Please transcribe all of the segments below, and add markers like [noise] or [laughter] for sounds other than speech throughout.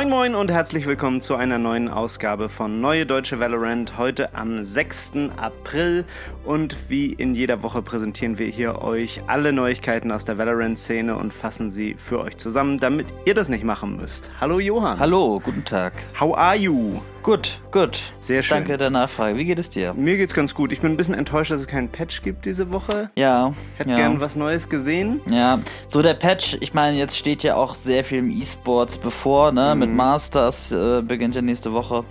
Moin Moin und herzlich willkommen zu einer neuen Ausgabe von Neue Deutsche Valorant. Heute am 6. April und wie in jeder Woche präsentieren wir hier euch alle Neuigkeiten aus der Valorant-Szene und fassen sie für euch zusammen, damit ihr das nicht machen müsst. Hallo Johann. Hallo, guten Tag. How are you? Gut, gut. Sehr schön. Danke der Nachfrage. Wie geht es dir? Mir geht's ganz gut. Ich bin ein bisschen enttäuscht, dass es keinen Patch gibt diese Woche. Ja. Ich hätte ja. gern was Neues gesehen. Ja, so der Patch, ich meine, jetzt steht ja auch sehr viel im E-Sports bevor, ne? Mhm. Mit Masters äh, beginnt ja nächste Woche.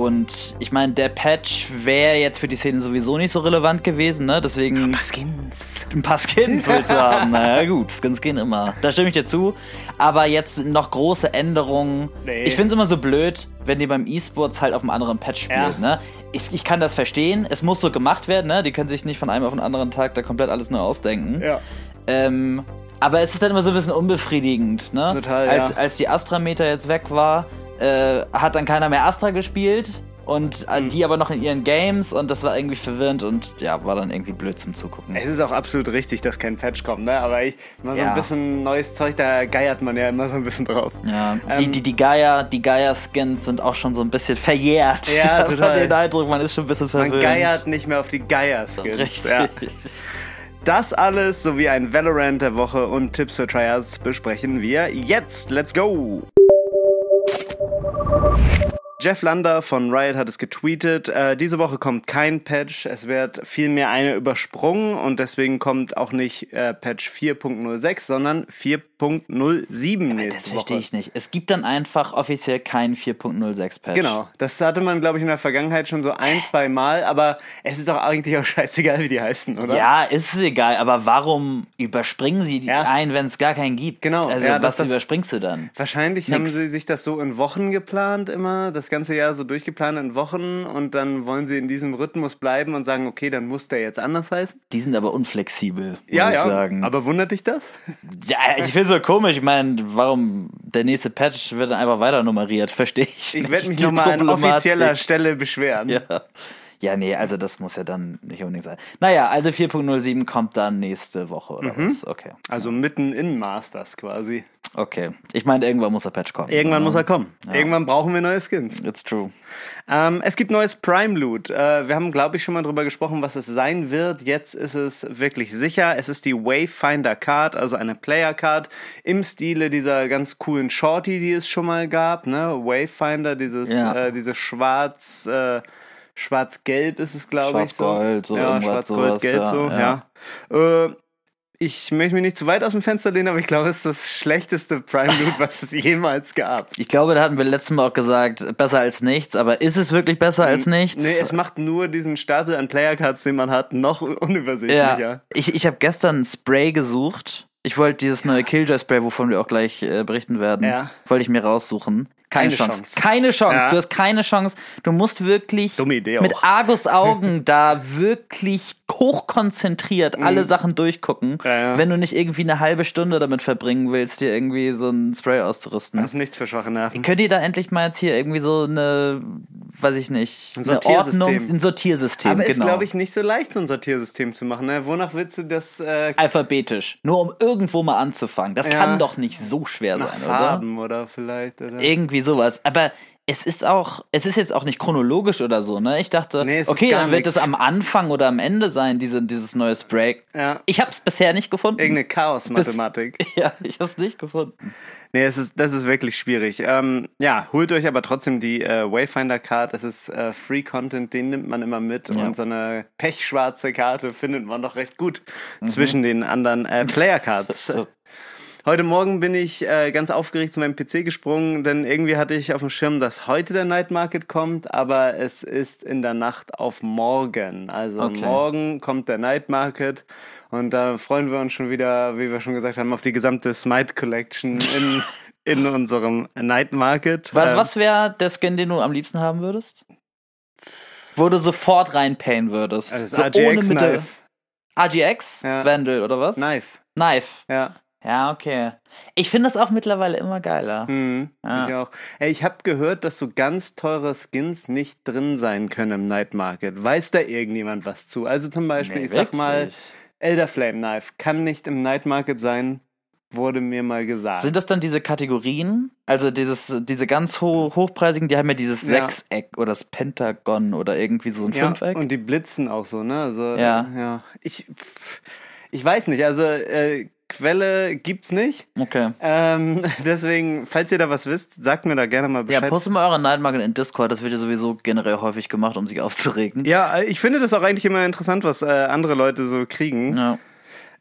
Und ich meine, der Patch wäre jetzt für die Szene sowieso nicht so relevant gewesen, ne? Deswegen Was Skins? ein paar Skins willst du haben. Naja, gut, Skins gehen immer. Da stimme ich dir zu. Aber jetzt noch große Änderungen. Nee. Ich finde es immer so blöd, wenn die beim E-Sports halt auf einem anderen Patch spielt. Ja. Ne? Ich, ich kann das verstehen. Es muss so gemacht werden. Ne? Die können sich nicht von einem auf den anderen Tag da komplett alles neu ausdenken. Ja. Ähm, aber es ist dann immer so ein bisschen unbefriedigend. Ne? Total, als, ja. als die Astra-Meter jetzt weg war, äh, hat dann keiner mehr Astra gespielt. Und äh, Mhm. die aber noch in ihren Games und das war irgendwie verwirrend und ja, war dann irgendwie blöd zum Zugucken. Es ist auch absolut richtig, dass kein Patch kommt, ne? Aber ich, immer so Ja. ein bisschen neues Zeug, da geiert man ja immer so ein bisschen drauf. Ja, Ähm, die, die, die Gaia, die Gaia-Skins sind auch schon so ein bisschen verjährt. Ja, [laughs] total. Man den Eindruck, man ist schon ein bisschen Man verwöhnt. geiert nicht mehr auf die Geier-Skins. Richtig. Ja. Das alles sowie ein Valorant der Woche und Tipps für Tryouts besprechen wir jetzt. Let's go! you Jeff Lander von Riot hat es getweetet. Äh, diese Woche kommt kein Patch. Es wird vielmehr eine übersprungen und deswegen kommt auch nicht äh, Patch 4.06, sondern 4.07 nächste Das Woche. verstehe ich nicht. Es gibt dann einfach offiziell keinen 4.06 Patch. Genau, das hatte man, glaube ich, in der Vergangenheit schon so ein, zwei Mal, aber es ist doch eigentlich auch scheißegal, wie die heißen, oder? Ja, ist es egal, aber warum überspringen sie die Ja. ein, wenn es gar keinen gibt? Genau, Also, ja, was das- das- überspringst du dann? Wahrscheinlich haben Nix. sie sich das so in Wochen geplant immer, das ganze Jahr so durchgeplant in Wochen und dann wollen sie in diesem Rhythmus bleiben und sagen, okay, dann muss der jetzt anders heißen. Die sind aber unflexibel, muss Ja, ich ja, sagen. aber wundert dich das? ja, ich finde so komisch. Ich meine, warum der nächste Patch wird dann einfach weiter nummeriert? Verstehe ich. Ich werde mich nochmal an offizieller Stelle beschweren. Ja. Ja, nee, also das muss ja dann nicht unbedingt sein. Naja, also 4.07 kommt dann nächste Woche oder Mhm. was? Okay. Also mitten in Masters quasi. Okay. Ich meine, irgendwann muss der Patch kommen. Irgendwann Ja. muss er kommen. Irgendwann brauchen wir neue Skins. It's true. Ähm, es gibt neues Prime Loot. Äh, wir haben, glaube ich, schon mal drüber gesprochen, was es sein wird. Jetzt ist es wirklich sicher. Es ist die Wayfinder Card, also eine Player Card im Stile dieser ganz coolen Shorty, die es schon mal gab. Ne? Wayfinder, dieses, Ja. äh, diese schwarz, äh, schwarz-gelb ist es, glaube ich. Schwarz-Gold, so ja, irgendwas, schwarz-gold-gelb, so, ja, ja. Ich möchte mich nicht zu weit aus dem Fenster lehnen, aber ich glaube, es ist das schlechteste Prime Loot, was es [laughs] jemals gab. Ich glaube, da hatten wir letztes Mal auch gesagt, besser als nichts, aber ist es wirklich besser als nichts? Nee, es macht nur diesen Stapel an Player-Cards, den man hat, noch unübersichtlicher. ja. Ich, ich habe gestern Spray gesucht. Ich wollte dieses neue Killjoy-Spray, wovon wir auch gleich äh, berichten werden, Ja. wollte ich mir raussuchen. Keine, Keine Chance. Chance. Keine Chance. Ja. Du hast keine Chance. Du musst wirklich mit. Argusaugen [laughs] da wirklich hochkonzentriert alle Sachen durchgucken, Mhm. Ja. wenn du nicht irgendwie eine halbe Stunde damit verbringen willst, dir irgendwie so ein Spray auszurüsten. Das ist nichts für schwache Nerven. Könnt ihr da endlich mal jetzt hier irgendwie so eine, weiß ich nicht, Ein eine Sortiersystem. Ordnung, ein Sortiersystem, Aber genau. ist, glaube ich, nicht so leicht, so ein Sortiersystem zu machen. Ne? Wonach willst du das äh, alphabetisch, nur um irgendwo mal anzufangen. Das Ja. kann doch nicht so schwer nach sein, Farben oder, vielleicht? Oder? oder? Irgendwie sowas. Aber es ist auch, es ist jetzt auch nicht chronologisch oder so, ne? Ich dachte, Nee, okay, dann wird nix. es am Anfang oder am Ende sein, diese, dieses neue Spray. Ja. Ich habe es bisher nicht gefunden. Irgendeine Chaos-Mathematik. [laughs] ja, ich habe es nicht gefunden. Nee, es ist, das ist wirklich schwierig. Ähm, ja, holt euch aber trotzdem die äh, Wayfinder-Card. Das ist äh, Free-Content, den nimmt man immer mit. Ja. Und so eine pechschwarze Karte findet man doch recht gut Mhm. zwischen den anderen äh, [laughs] Player-Cards. Heute Morgen bin ich äh, ganz aufgeregt zu meinem PC gesprungen, denn irgendwie hatte ich auf dem Schirm, dass heute der Night Market kommt, aber es ist in der Nacht auf morgen. Also Okay. morgen kommt der Night Market und da freuen wir uns schon wieder, wie wir schon gesagt haben, auf die gesamte Smite Collection in, [laughs] in unserem Night Market. Was, Ähm, was wäre der Skin, den du am liebsten haben würdest? Wo du sofort reinpayen würdest. Also so RGX ohne Mitte. Knife. RGX? Ja. Vandal oder was? Knife, Knife. ja. Ja, okay. Ich finde das auch mittlerweile immer geiler. Mhm, Ja. Ich auch. Ey, ich habe gehört, dass so ganz teure Skins nicht drin sein können im Night Market. Weiß da irgendjemand was zu? Also zum Beispiel, Nee, ich sag mal, wirklich? Elder Flame Knife kann nicht im Night Market sein, wurde mir mal gesagt. Sind das dann diese Kategorien? Also dieses, diese ganz ho hochpreisigen, die haben ja dieses Ja. Sechseck oder das Pentagon oder irgendwie so ein ja, Fünfeck. und die blitzen auch so, ne? Also, Ja. äh, ja. Ich, ich weiß nicht, also äh, Quelle gibt's nicht. okay. Ähm, [laughs] deswegen, falls ihr da was wisst, sagt mir da gerne mal Ja, Bescheid. postet mal eure Night Market in Discord, das wird ja sowieso generell häufig gemacht, um sich aufzuregen. Ja, ich finde das auch eigentlich immer interessant, was äh, andere Leute so kriegen. Ja.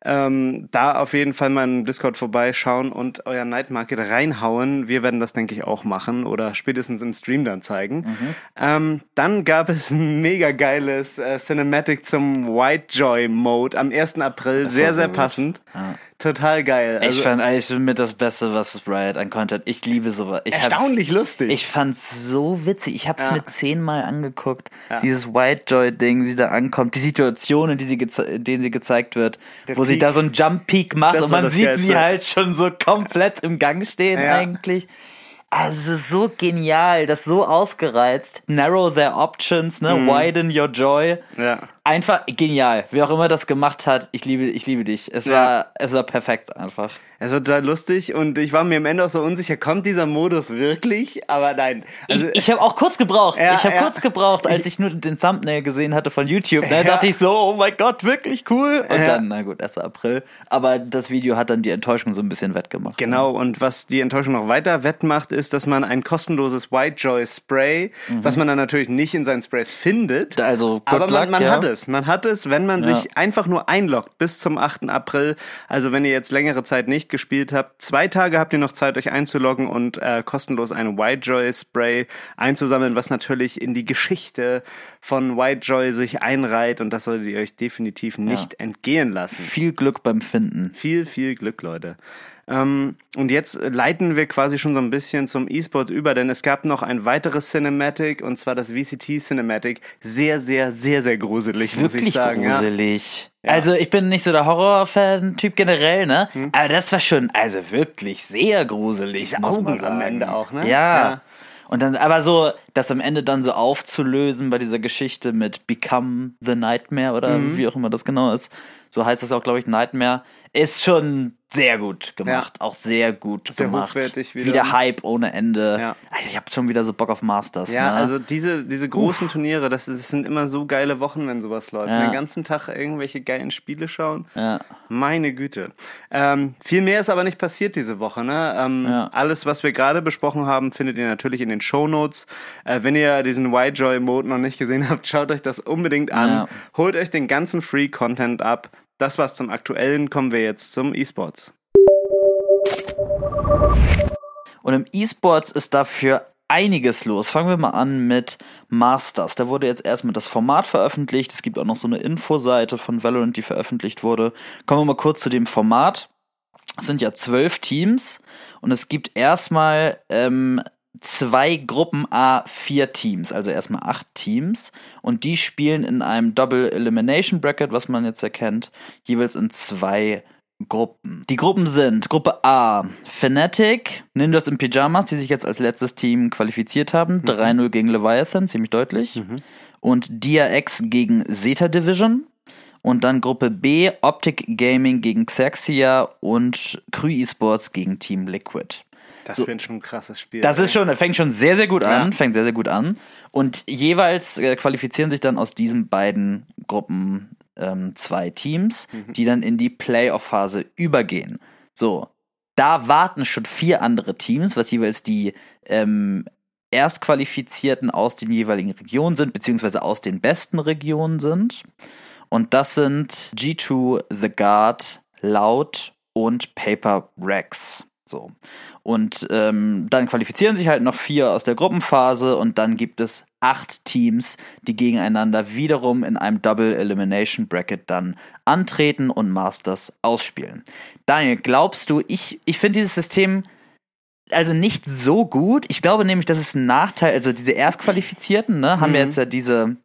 Ähm, da auf jeden Fall mal im Discord vorbeischauen und euer Night Market reinhauen. Wir werden das, denke ich, auch machen oder spätestens im Stream dann zeigen. Mhm. Ähm, dann gab es ein mega geiles äh, Cinematic zum White Joy Mode am 1. April. Das Sehr, sehr gut. passend. Ja. Total geil. ich Also, fand eigentlich mit das Beste, was Riot an Content. Ich liebe sowas. Ich hab- erstaunlich lustig. Ich fand's so witzig. Ich hab's Ja. mir zehnmal angeguckt. Ja. Dieses White Joy Ding, wie sie da ankommt, die Situation, in, die sie in denen sie gezeigt wird, Der wo sie Peak. da so einen Jump Peak macht Das und man sieht Geilste. sie halt schon so komplett im Gang stehen Ja. eigentlich. Also so genial, das so ausgereizt. Narrow their options, ne? Widen your joy. Mhm. ja. Einfach genial. Wer auch immer das gemacht hat, ich liebe, ich liebe dich. Es Ja. war, es war perfekt einfach. Es war total lustig und ich war mir am Ende auch so unsicher, kommt dieser Modus wirklich? Aber nein. Also, ich ich habe auch kurz gebraucht. Ja, ich habe ja. kurz gebraucht, als ich nur den Thumbnail gesehen hatte von YouTube. Ne, dachte ich so, oh mein Gott, wirklich cool. Und dann, na gut, 1. April. Aber das Video hat dann die Enttäuschung so ein bisschen wettgemacht. Genau, und was die Enttäuschung noch weiter wettmacht, ist, dass man ein kostenloses White Joy Spray, was man dann natürlich nicht in seinen Sprays findet, Also, aber man, man ja. hat es. Man hat es, wenn man Ja. sich einfach nur einloggt bis zum 8. April. Also wenn ihr jetzt längere Zeit nicht gespielt habt, zwei Tage habt ihr noch Zeit, euch einzuloggen und äh, kostenlos ein White Joy Spray einzusammeln, was natürlich in die Geschichte von White Joy sich einreiht und das solltet ihr euch definitiv nicht entgehen lassen. Viel Glück beim Finden. Viel, viel Glück, Leute. Ähm, und jetzt leiten wir quasi schon so ein bisschen zum E-Sport über, denn es gab noch ein weiteres Cinematic und zwar das VCT Cinematic. Sehr, sehr, sehr, sehr gruselig, muss ich Wirklich sagen. Ja. gruselig. Ja. Hm. Also ich bin nicht so der Horror-Fan-Typ generell, ne? Aber das war schon, also wirklich sehr gruselig. Diese muss Augen am. Ende auch, ne? Ja. Ja. Und dann, aber so, das am Ende dann so aufzulösen bei dieser Geschichte mit Become the Nightmare oder Mhm. wie auch immer das genau ist. So heißt das auch, glaube ich, Nightmare. Ist schon sehr gut gemacht. Auch sehr gut Sehr gemacht. wieder. wieder. Hype ohne Ende. Ja. Ich habe schon wieder so Bock auf Masters. Ja, ne? also diese, diese großen Turniere, das, das sind immer so geile Wochen, wenn sowas läuft. Ja. Den ganzen Tag irgendwelche geilen Spiele schauen. Ja. Meine Güte. Ähm, viel mehr ist aber nicht passiert diese Woche. Ne? Ähm, Ja. Alles, was wir gerade besprochen haben, findet ihr natürlich in den Shownotes. Äh, wenn ihr diesen Y-Joy-Mode noch nicht gesehen habt, schaut euch das unbedingt an. Ja. Holt euch den ganzen Free-Content ab. Das war's zum Aktuellen. Kommen wir jetzt zum E-Sports. Und im E-Sports ist dafür einiges los. Fangen wir mal an mit Masters. Da wurde jetzt erstmal das Format veröffentlicht. Es gibt auch noch so eine Infoseite von Valorant, die veröffentlicht wurde. Kommen wir mal kurz zu dem Format. Es sind ja zwölf Teams und es gibt erstmal ähm, zwei Gruppen A vier Teams, also erstmal acht Teams und die spielen in einem Double Elimination Bracket, was man jetzt erkennt, jeweils in zwei Gruppen. Die Gruppen sind Gruppe A, Fnatic, Ninjas in Pyjamas, die sich jetzt als letztes Team qualifiziert haben, 3-0 gegen Leviathan, ziemlich deutlich. Und DRX gegen Zeta Division. Und dann Gruppe B, Optic Gaming gegen Xerxia und Krü Esports gegen Team Liquid. Das So. wird schon ein krasses Spiel. Das ist schon, das fängt schon sehr, sehr gut an. Ja. Fängt sehr, sehr gut an. Und jeweils äh, qualifizieren sich dann aus diesen beiden Gruppen ähm, zwei Teams, die dann in die Playoff-Phase übergehen. So, da warten schon vier andere Teams, was jeweils die ähm, Erstqualifizierten aus den jeweiligen Regionen sind, beziehungsweise aus den besten Regionen sind. Und das sind G2, The Guard, Loud und Paper Rex. So. Und ähm, dann qualifizieren sich halt noch vier aus der Gruppenphase und dann gibt es acht Teams, die gegeneinander wiederum in einem Double Elimination Bracket dann antreten und Masters ausspielen. Daniel, glaubst du, ich, ich finde dieses System also nicht so gut. Ich glaube nämlich, das ist ein Nachteil. Also diese Erstqualifizierten, ne, haben Mhm. ja jetzt ja diese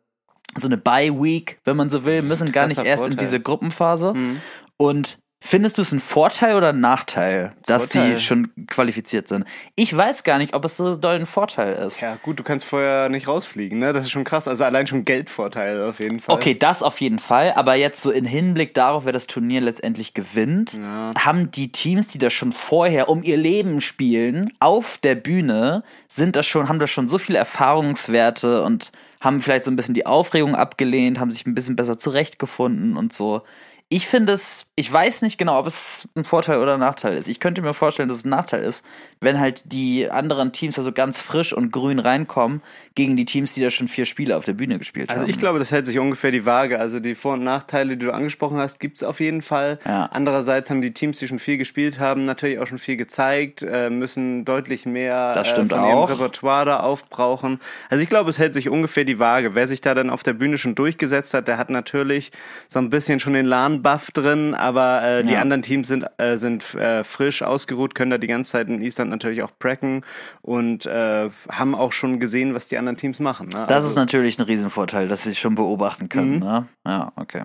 so eine Bye Week, wenn man so will, müssen gar nicht erst in Vorteil. diese Gruppenphase. Mhm. Und Findest du es ein Vorteil oder ein Nachteil, dass Vorteil. die schon qualifiziert sind? Ich weiß gar nicht, ob es so doll ein Vorteil ist. Ja, gut, du kannst vorher nicht rausfliegen, ne? Das ist schon krass. Also allein schon Geldvorteil auf jeden Fall. Okay, das auf jeden Fall. Aber jetzt so in Hinblick darauf, wer das Turnier letztendlich gewinnt, Ja. haben die Teams, die das schon vorher um ihr Leben spielen, auf der Bühne, sind das schon, haben das schon so viele Erfahrungswerte und haben vielleicht so ein bisschen die Aufregung abgelehnt, haben sich ein bisschen besser zurechtgefunden und so. Ich finde es, ich weiß nicht genau, ob es ein Vorteil oder ein Nachteil ist. Ich könnte mir vorstellen, dass es ein Nachteil ist, wenn halt die anderen Teams also ganz frisch und grün reinkommen gegen die Teams, die da schon vier Spiele auf der Bühne gespielt Also haben. ich glaube, das hält sich ungefähr die Waage. Also die Vor- und Nachteile, die du angesprochen hast, gibt's auf jeden Fall. Ja. Andererseits haben die Teams, die schon viel gespielt haben, natürlich auch schon viel gezeigt, äh, müssen deutlich mehr Das stimmt äh, von auch. ihrem Repertoire da aufbrauchen. Also ich glaube, es hält sich ungefähr die Waage. Wer sich da dann auf der Bühne schon durchgesetzt hat, der hat natürlich so ein bisschen schon den LAN-Buff drin, aber äh, die Ja. anderen Teams sind, äh, sind äh, frisch ausgeruht, können da die ganze Zeit in Island natürlich auch pracken und äh, haben auch schon gesehen, was die anderen Teams machen. Ne? Das Also- ist natürlich ein Riesenvorteil, dass sie schon beobachten können. Mhm. Ne? Ja, okay.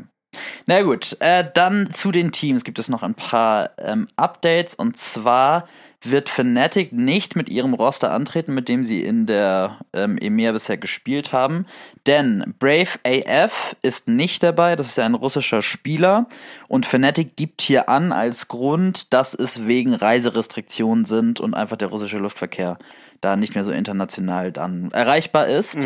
Na gut, äh, dann zu den Teams gibt es noch ein paar ähm, Updates und zwar wird Fnatic nicht mit ihrem Roster antreten, mit dem sie in der ähm, EMEA bisher gespielt haben, denn Brave AF ist nicht dabei, das ist ja ein russischer Spieler. Und Fnatic gibt hier an als Grund, dass es wegen Reiserestriktionen sind und einfach der russische Luftverkehr da nicht mehr so international dann erreichbar ist.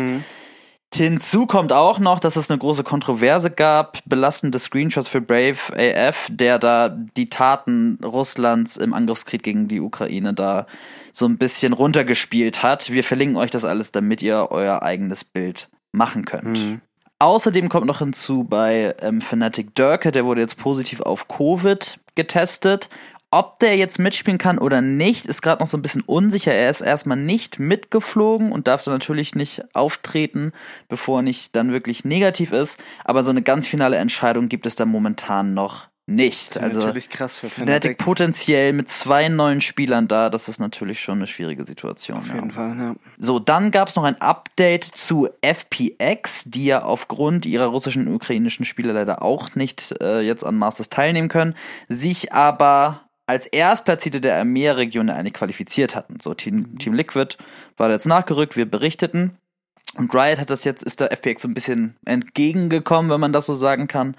Hinzu kommt auch noch, dass es eine große Kontroverse gab, belastende Screenshots für Brave AF, der da die Taten Russlands im Angriffskrieg gegen die Ukraine da so ein bisschen runtergespielt hat. Wir verlinken euch das alles, damit ihr euer eigenes Bild machen könnt. Mhm. Außerdem kommt noch hinzu bei ähm, Fnatic Dörke, der wurde jetzt positiv auf Covid getestet. Ob der jetzt mitspielen kann oder nicht, ist gerade noch so ein bisschen unsicher. Er ist erstmal nicht mitgeflogen und darf dann natürlich nicht auftreten, bevor er nicht dann wirklich negativ ist. Aber so eine ganz finale Entscheidung gibt es da momentan noch nicht. Also natürlich krass für Fnatic Fnatic. potenziell mit zwei neuen Spielern da, das ist natürlich schon eine schwierige Situation. Auf ja. jeden Fall, ja. So, dann gab es noch ein Update zu FPX, die ja aufgrund ihrer russischen und ukrainischen Spieler leider auch nicht äh, jetzt an Masters teilnehmen können, sich aber als Erstplatzierte der EMEA-Region eigentlich qualifiziert hatten. So, Team, Team Liquid war da jetzt nachgerückt, wir berichteten. Und Riot hat das jetzt, ist der FPX so ein bisschen entgegengekommen, wenn man das so sagen kann.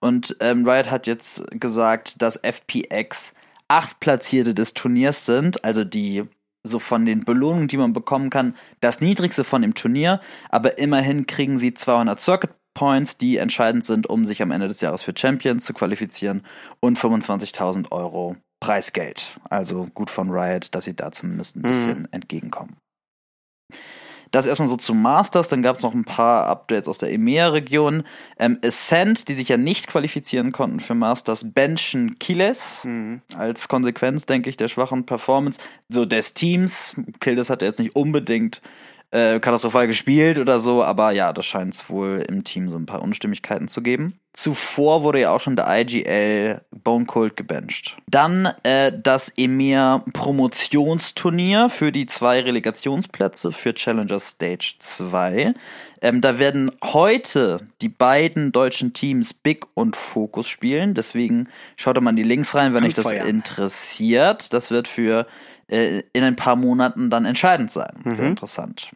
Und ähm, Riot hat jetzt gesagt, dass FPX acht Platzierte des Turniers sind, also die so von den Belohnungen, die man bekommen kann, das niedrigste von dem Turnier, aber immerhin kriegen sie 200 Circuit Points, die entscheidend sind, um sich am Ende des Jahres für Champions zu qualifizieren und 25.000 Euro Preisgeld. Also gut von Riot, dass sie da zumindest ein bisschen entgegenkommen. Das erstmal so zu Masters, dann gab es noch ein paar Updates aus der EMEA-Region. Ähm, Ascent, die sich ja nicht qualifizieren konnten für Masters, benchen Kiles Mhm. als Konsequenz, denke ich, der schwachen Performance so des Teams. Kildes hat jetzt nicht unbedingt äh, katastrophal gespielt oder so, aber ja, das scheint es wohl im Team so ein paar Unstimmigkeiten zu geben. Zuvor wurde ja auch schon der IGL Bone Cold gebencht. Dann äh, das EMEA Promotionsturnier für die zwei Relegationsplätze für Challenger Stage 2. Ähm, da werden heute die beiden deutschen Teams Big und Focus spielen. Deswegen schaut da mal in die Links rein, wenn euch das interessiert. Das wird für äh, in ein paar Monaten dann entscheidend sein. Sehr interessant.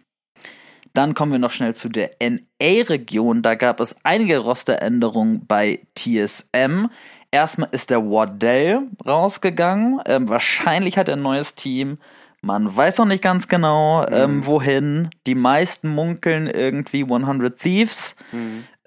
Dann kommen wir noch schnell zu der NA-Region. Da gab es einige Rosteränderungen bei TSM. Erstmal ist der Wardell rausgegangen. Ähm, wahrscheinlich hat er ein neues Team. Man weiß noch nicht ganz genau, ähm, wohin. Die meisten munkeln irgendwie 100 Thieves.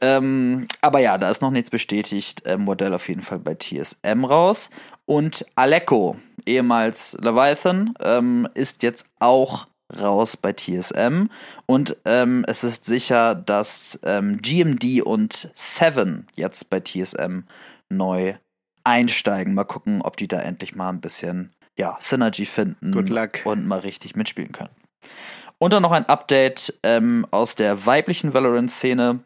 Ähm, aber ja, da ist noch nichts bestätigt. Ähm, Modell auf jeden Fall bei TSM raus. Und Aleko, ehemals Leviathan, ähm, ist jetzt auch raus bei TSM. Und ähm, es ist sicher, dass ähm, GMD und Seven jetzt bei TSM neu einsteigen. Mal gucken, ob die da endlich mal ein bisschen ja, Synergy finden und mal richtig mitspielen können. Und dann noch ein Update ähm, aus der weiblichen Valorant-Szene.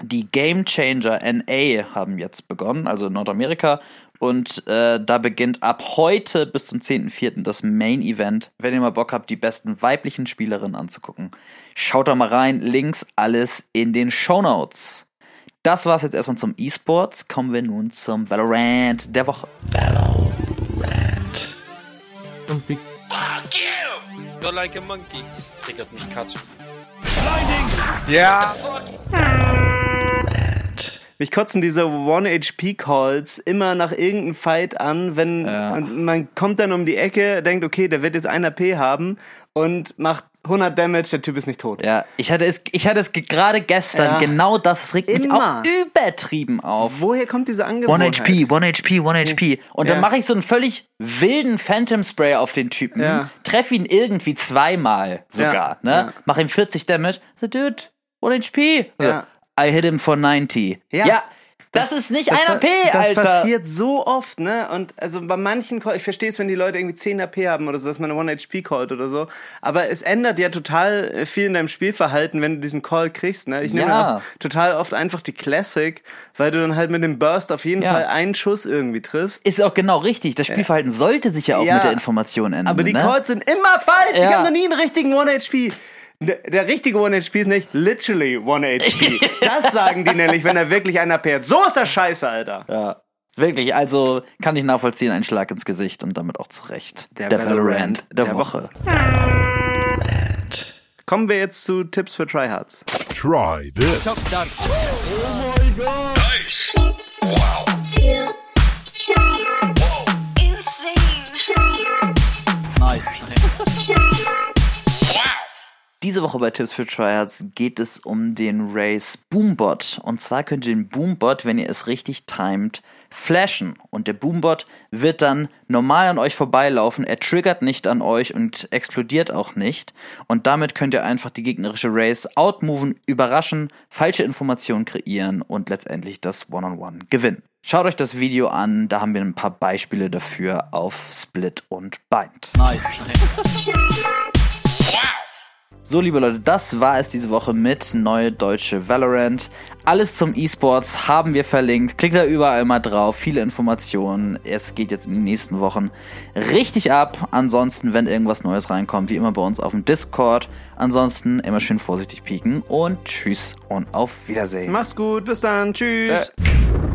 Die Game Changer NA haben jetzt begonnen, also in Nordamerika. Und äh, da beginnt ab heute bis zum 10.04. das Main Event. Wenn ihr mal Bock habt, die besten weiblichen Spielerinnen anzugucken, schaut da mal rein. Links alles in den Show Notes. Das war's jetzt erstmal zum E-Sports. Kommen wir nun zum Valorant der Woche. Und wie Fuck you! You're like a monkey. Das triggert mich Katsch. Ja. Mich kotzen diese One-HP-Calls immer nach irgendeinem Fight an, wenn Ja. man kommt dann um die Ecke, denkt, okay, der wird jetzt 1 AP haben und macht 100 Damage, der Typ ist nicht tot. Ja, ich hatte es, ich hatte es ge- gerade gestern, Ja. genau das regt mich Immer. auch übertrieben auf. Woher kommt diese 1 Angewohnheit? HP, 1 HP, 1 HP. Und dann Ja. mache ich so einen völlig wilden Phantom Spray auf den Typen, Ja. treffe ihn irgendwie zweimal sogar, ne? Mach ihm 40 Damage. So, dude, 1 HP. Ja. I hit him for 90. Ja. Ja, das, ist nicht Das, 1 pa- AP, das Alter. passiert so oft, ne? Und also bei manchen, Call- ich verstehe es, wenn die Leute irgendwie 10 AP haben oder so, dass man eine 1-HP callt oder so. Aber es ändert ja total äh, viel in deinem Spielverhalten, wenn du diesen Call kriegst, ne? Ich nehme Ja. auch total oft einfach die Classic, weil du dann halt mit dem Burst auf jeden Ja. Fall einen Schuss irgendwie triffst. Ist auch genau richtig. Das Spielverhalten sollte sich ja auch Ja. mit der Information ändern. Aber die ne? Calls sind immer falsch. Ja. Die haben noch nie einen richtigen 1-HP. Der, der richtige 1-HP ist nicht literally 1-HP. [laughs] das sagen die nämlich, wenn er wirklich einer pairt. So ist er scheiße, Alter. Ja. Wirklich, also kann ich nachvollziehen, ein Schlag ins Gesicht und damit auch zurecht. Der Valorant der, der Woche. Kommen wir jetzt zu Tipps für Tryhards. Try this. Tips. Für Tryhards. Tryhards. Diese Woche bei Tipps für Tryhards geht es um den Race Boombot. Und zwar könnt ihr den Boombot, wenn ihr es richtig timet, flashen. Und der Boombot wird dann normal an euch vorbeilaufen. Er triggert nicht an euch und explodiert auch nicht. Und damit könnt ihr einfach die gegnerische Race outmoven, überraschen, falsche Informationen kreieren und letztendlich das One-on-One gewinnen. Schaut euch das Video an, da haben wir ein paar Beispiele dafür auf Split und Bind. [laughs] So, liebe Leute, das war es diese Woche mit Neue Deutsche Valorant. Alles zum E-Sports haben wir verlinkt. Klickt da überall mal drauf. Viele Informationen. Es geht jetzt in den nächsten Wochen richtig ab. Ansonsten, wenn irgendwas Neues reinkommt, wie immer bei uns auf dem Discord. Ansonsten immer schön vorsichtig pieken und tschüss und auf Wiedersehen. Macht's gut, bis dann, tschüss. Äh.